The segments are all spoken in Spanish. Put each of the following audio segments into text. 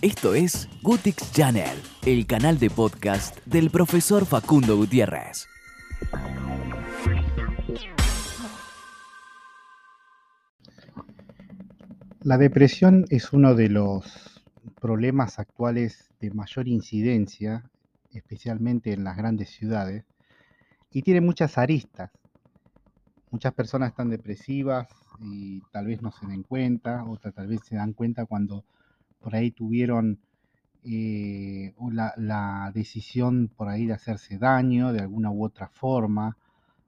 Esto es Gutix Channel, el canal de podcast del profesor Facundo Gutiérrez. La depresión es uno de los problemas actuales de mayor incidencia, especialmente en las grandes ciudades, y tiene muchas aristas. Muchas personas están depresivas y tal vez no se den cuenta, otras tal vez se dan cuenta cuando por ahí tuvieron eh, la, la decisión por ahí de hacerse daño de alguna u otra forma,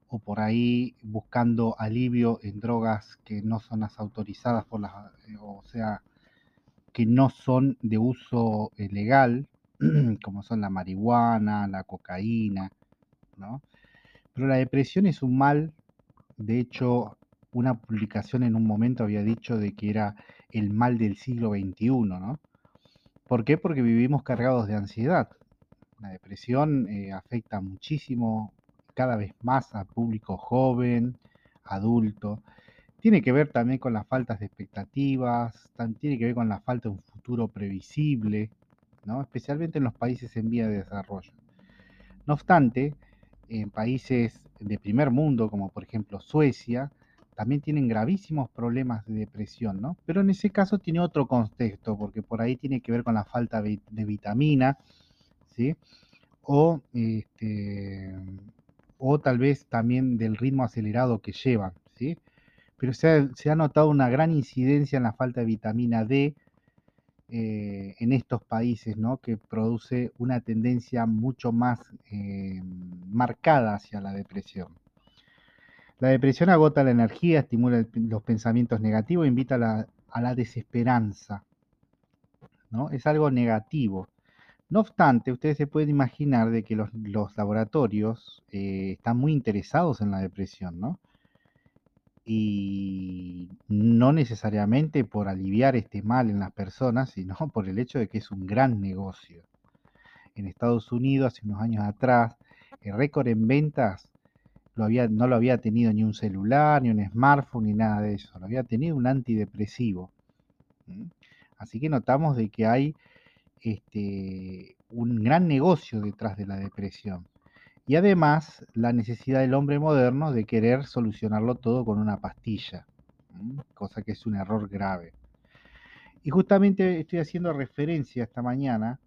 o por ahí buscando alivio en drogas que no son las autorizadas por las, eh, o sea, que no son de uso eh, legal, como son la marihuana, la cocaína, ¿no? Pero la depresión es un mal, de hecho, una publicación en un momento había dicho de que era el mal del siglo XXI, ¿no? ¿Por qué? Porque vivimos cargados de ansiedad. La depresión eh, afecta muchísimo, cada vez más al público joven, adulto. Tiene que ver también con las faltas de expectativas, tiene que ver con la falta de un futuro previsible, ¿no? especialmente en los países en vía de desarrollo. No obstante, en países de primer mundo, como por ejemplo Suecia, también tienen gravísimos problemas de depresión, ¿no? Pero en ese caso tiene otro contexto, porque por ahí tiene que ver con la falta de, vitamina, ¿sí? O, este, o tal vez también del ritmo acelerado que llevan, ¿sí? Pero se ha, notado una gran incidencia en la falta de vitamina D eh, en estos países, ¿no? Que produce una tendencia mucho más eh, marcada hacia la depresión. La depresión agota la energía, estimula los pensamientos negativos, invita a la, desesperanza. ¿no? Es algo negativo. No obstante, ustedes se pueden imaginar de que los, laboratorios eh, están muy interesados en la depresión, ¿no? Y no necesariamente por aliviar este mal en las personas, sino por el hecho de que es un gran negocio. En Estados Unidos, hace unos años atrás, el récord en ventas no lo había tenido ni un celular, ni un smartphone, ni nada de eso. Lo había tenido un antidepresivo. Así que notamos de que hay este, un gran negocio detrás de la depresión. Y además la necesidad del hombre moderno de querer solucionarlo todo con una pastilla, cosa que es un error grave. Y justamente estoy haciendo referencia esta mañana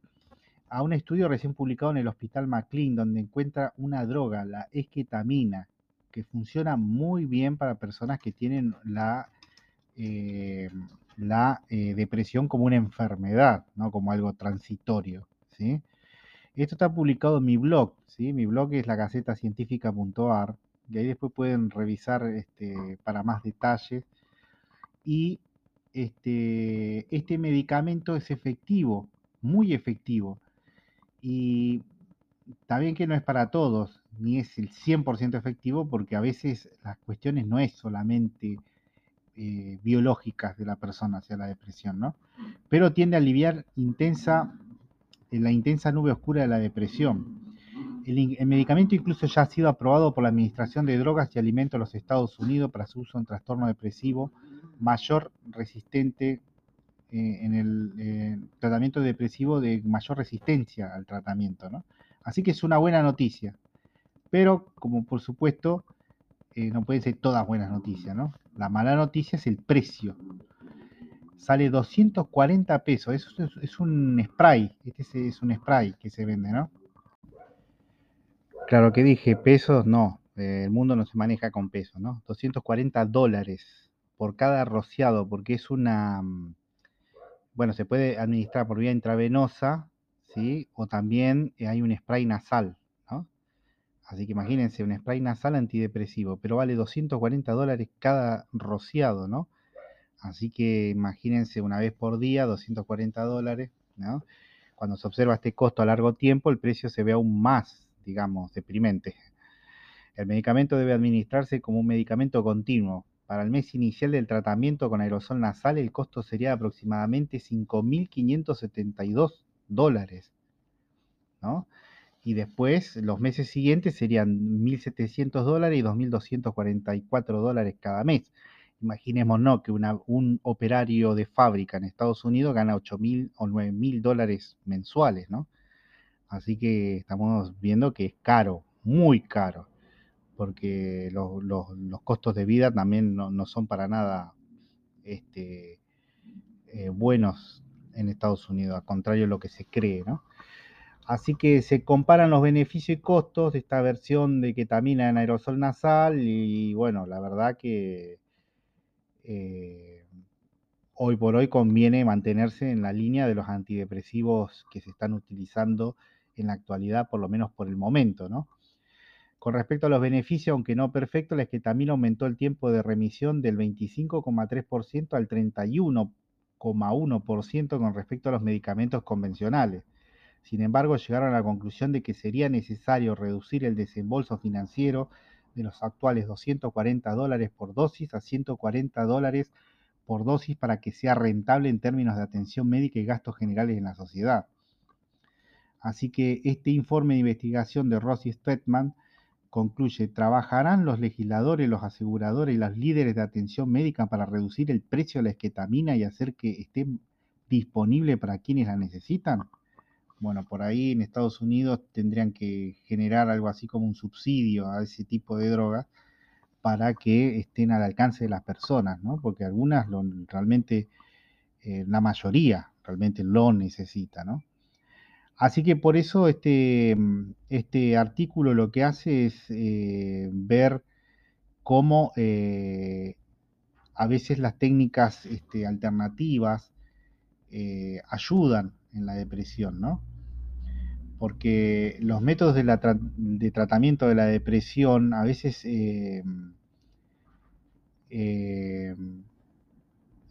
a un estudio recién publicado en el Hospital McLean, donde encuentra una droga, la esquetamina, que funciona muy bien para personas que tienen la, eh, la eh, depresión como una enfermedad, no como algo transitorio. ¿sí? Esto está publicado en mi blog, ¿sí? mi blog es la y ahí después pueden revisar este, para más detalles. Y este, este medicamento es efectivo, muy efectivo y está bien que no es para todos, ni es el 100% efectivo, porque a veces las cuestiones no es solamente eh, biológicas de la persona hacia la depresión, ¿no? Pero tiende a aliviar intensa, eh, la intensa nube oscura de la depresión. El, el, medicamento incluso ya ha sido aprobado por la Administración de Drogas y Alimentos de los Estados Unidos para su uso en trastorno depresivo mayor resistente eh, en el eh, tratamiento depresivo de mayor resistencia al tratamiento, ¿no? Así que es una buena noticia. Pero, como por supuesto, eh, no pueden ser todas buenas noticias, ¿no? La mala noticia es el precio. Sale 240 pesos. Eso es, un spray. Este es, un spray que se vende, ¿no? Claro que dije pesos, no. el mundo no se maneja con pesos, ¿no? 240 dólares por cada rociado, porque es una mm, bueno, se puede administrar por vía intravenosa, ¿sí? O también eh, hay un spray nasal, ¿no? Así que imagínense, un spray nasal antidepresivo, pero vale 240 dólares cada rociado, ¿no? Así que imagínense una vez por día, 240 dólares, ¿no? Cuando se observa este costo a largo tiempo, el precio se ve aún más, digamos, deprimente. El medicamento debe administrarse como un medicamento continuo, para el mes inicial del tratamiento con aerosol nasal, el costo sería aproximadamente 5.572 dólares. ¿no? Y después, los meses siguientes serían 1.700 dólares y 2.244 dólares cada mes. Imaginémonos que un operario de fábrica en Estados Unidos gana 8 mil o 9 mil dólares mensuales, ¿no? Así que estamos viendo que es caro, muy caro, porque los, costos de vida también no, son para nada este, eh, buenos en Estados Unidos, al contrario de lo que se cree, ¿no? Así que se comparan los beneficios y costos de esta versión de ketamina en aerosol nasal y bueno, la verdad que eh, hoy por hoy conviene mantenerse en la línea de los antidepresivos que se están utilizando en la actualidad, por lo menos por el momento, ¿no? Con respecto a los beneficios, aunque no perfecto, la esketamina aumentó el tiempo de remisión del 25,3% al 31,1% con respecto a los medicamentos convencionales. Sin embargo, llegaron a la conclusión de que sería necesario reducir el desembolso financiero de los actuales 240 dólares por dosis a 140 dólares por dosis para que sea rentable en términos de atención médica y gastos generales en la sociedad. Así que este informe de investigación de Rossi Stretman concluye, ¿trabajarán los legisladores, los aseguradores y los líderes de atención médica para reducir el precio de la esquetamina y hacer que esté disponible para quienes la necesitan? Bueno, por ahí en Estados Unidos tendrían que generar algo así como un subsidio a ese tipo de drogas para que estén al alcance de las personas, ¿no? Porque algunas realmente, eh, la mayoría realmente lo necesita, ¿no? Así que por eso este, este artículo lo que hace es eh, ver cómo eh, a veces las técnicas este, alternativas ayudan en la depresión, ¿no? porque los métodos de, tratamiento de la depresión a veces eh, eh,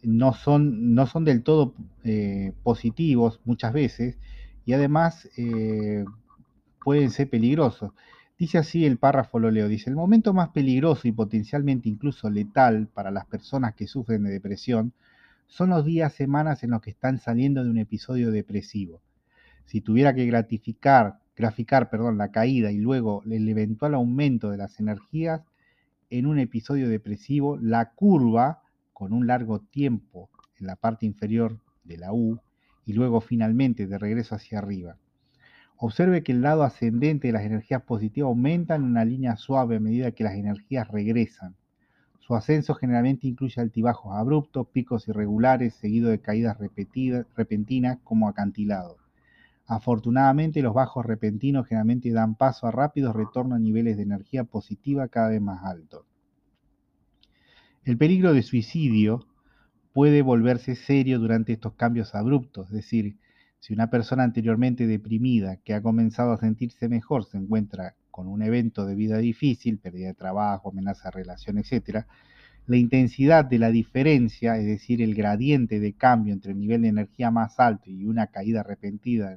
no, son, no son del todo eh, positivos muchas veces y además pueden ser peligrosos. Dice así el párrafo, lo leo, dice, el momento más peligroso y potencialmente incluso letal para las personas que sufren de depresión son los días, semanas en los que están saliendo de un episodio depresivo si tuviera que gratificar, graficar perdón, la caída y luego el eventual aumento de las energías en un episodio depresivo, la curva, con un largo tiempo en la parte inferior de la U y luego finalmente de regreso hacia arriba. Observe que el lado ascendente de las energías positivas aumenta en una línea suave a medida que las energías regresan. Su ascenso generalmente incluye altibajos abruptos, picos irregulares, seguidos de caídas repentinas como acantilados. Afortunadamente, los bajos repentinos generalmente dan paso a rápidos retornos a niveles de energía positiva cada vez más altos. El peligro de suicidio puede volverse serio durante estos cambios abruptos, es decir, si una persona anteriormente deprimida que ha comenzado a sentirse mejor se encuentra con un evento de vida difícil, pérdida de trabajo, amenaza de relación, etc., la intensidad de la diferencia, es decir, el gradiente de cambio entre el nivel de energía más alto y una caída repentina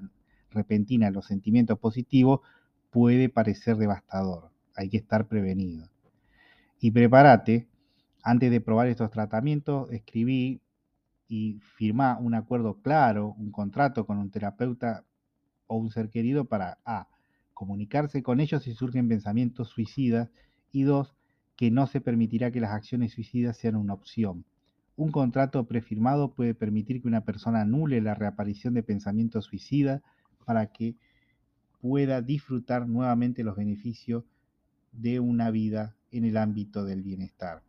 repentina los sentimientos positivos puede parecer devastador. Hay que estar prevenido. Y prepárate, antes de probar estos tratamientos, escribí y firmá un acuerdo claro, un contrato con un terapeuta o un ser querido para A. Comunicarse con ellos si surgen pensamientos suicidas y dos, que no se permitirá que las acciones suicidas sean una opción. Un contrato prefirmado puede permitir que una persona anule la reaparición de pensamientos suicidas para que pueda disfrutar nuevamente los beneficios de una vida en el ámbito del bienestar.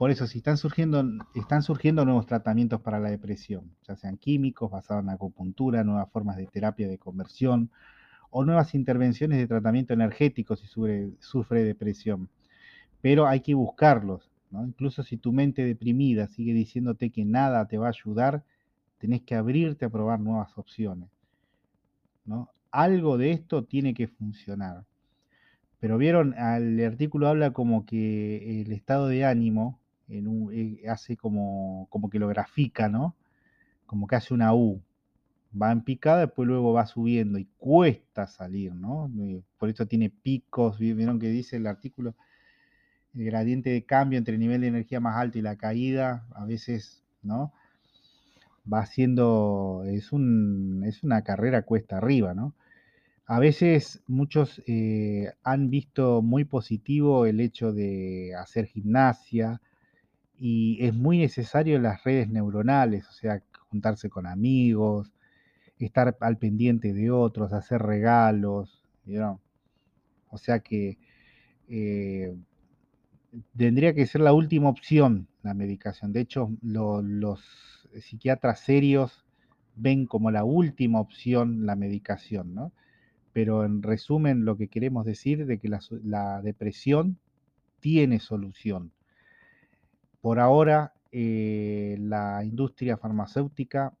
Por eso, si están surgiendo, están surgiendo nuevos tratamientos para la depresión, ya sean químicos, basados en acupuntura, nuevas formas de terapia de conversión o nuevas intervenciones de tratamiento energético si sufre, depresión. Pero hay que buscarlos. Incluso si tu mente deprimida sigue diciéndote que nada te va a ayudar, tenés que abrirte a probar nuevas opciones. Algo de esto tiene que funcionar. Pero vieron, el artículo habla como que el estado de ánimo eh, hace como, como que lo grafica, ¿no? Como que hace una U. Va en picada, después luego va subiendo y cuesta salir, ¿no? Eh, por eso tiene picos, vieron que dice el artículo, el gradiente de cambio entre el nivel de energía más alto y la caída, a veces, ¿no? va siendo, es, un, es una carrera cuesta arriba, ¿no? A veces muchos eh, han visto muy positivo el hecho de hacer gimnasia y es muy necesario las redes neuronales, o sea, juntarse con amigos, estar al pendiente de otros, hacer regalos, o sea que eh, tendría que ser la última opción la medicación. De hecho, los psiquiatras serios ven como la última opción la medicación, ¿no? Pero en resumen, lo que queremos decir de que la, depresión tiene solución. Por ahora, eh, la industria farmacéutica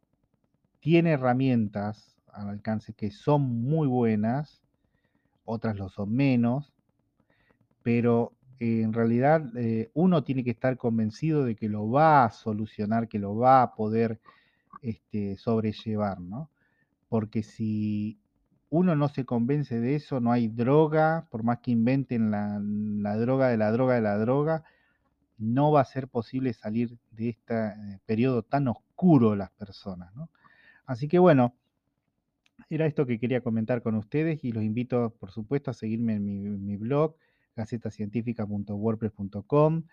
tiene herramientas al alcance que son muy buenas, otras lo son menos, pero en realidad eh, uno tiene que estar convencido de que lo va a solucionar, que lo va a poder este, sobrellevar, ¿no? Porque si uno no se convence de eso, no hay droga, por más que inventen la, la droga de la droga de la droga, no va a ser posible salir de este eh, periodo tan oscuro las personas, ¿no? Así que bueno, era esto que quería comentar con ustedes y los invito, por supuesto, a seguirme en mi, blog, gacetacientífica.wordpress.com,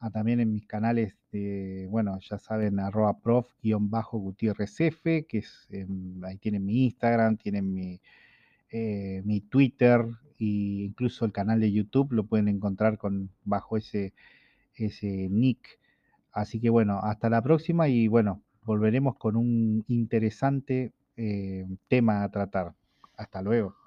a también en mis canales de, bueno, ya saben, arroba prof-gutierrezf, que es, ahí tienen mi Instagram, tienen mi, eh, mi Twitter e incluso el canal de YouTube lo pueden encontrar con, bajo ese, ese nick. Así que bueno, hasta la próxima y bueno, volveremos con un interesante eh, tema a tratar. Hasta luego.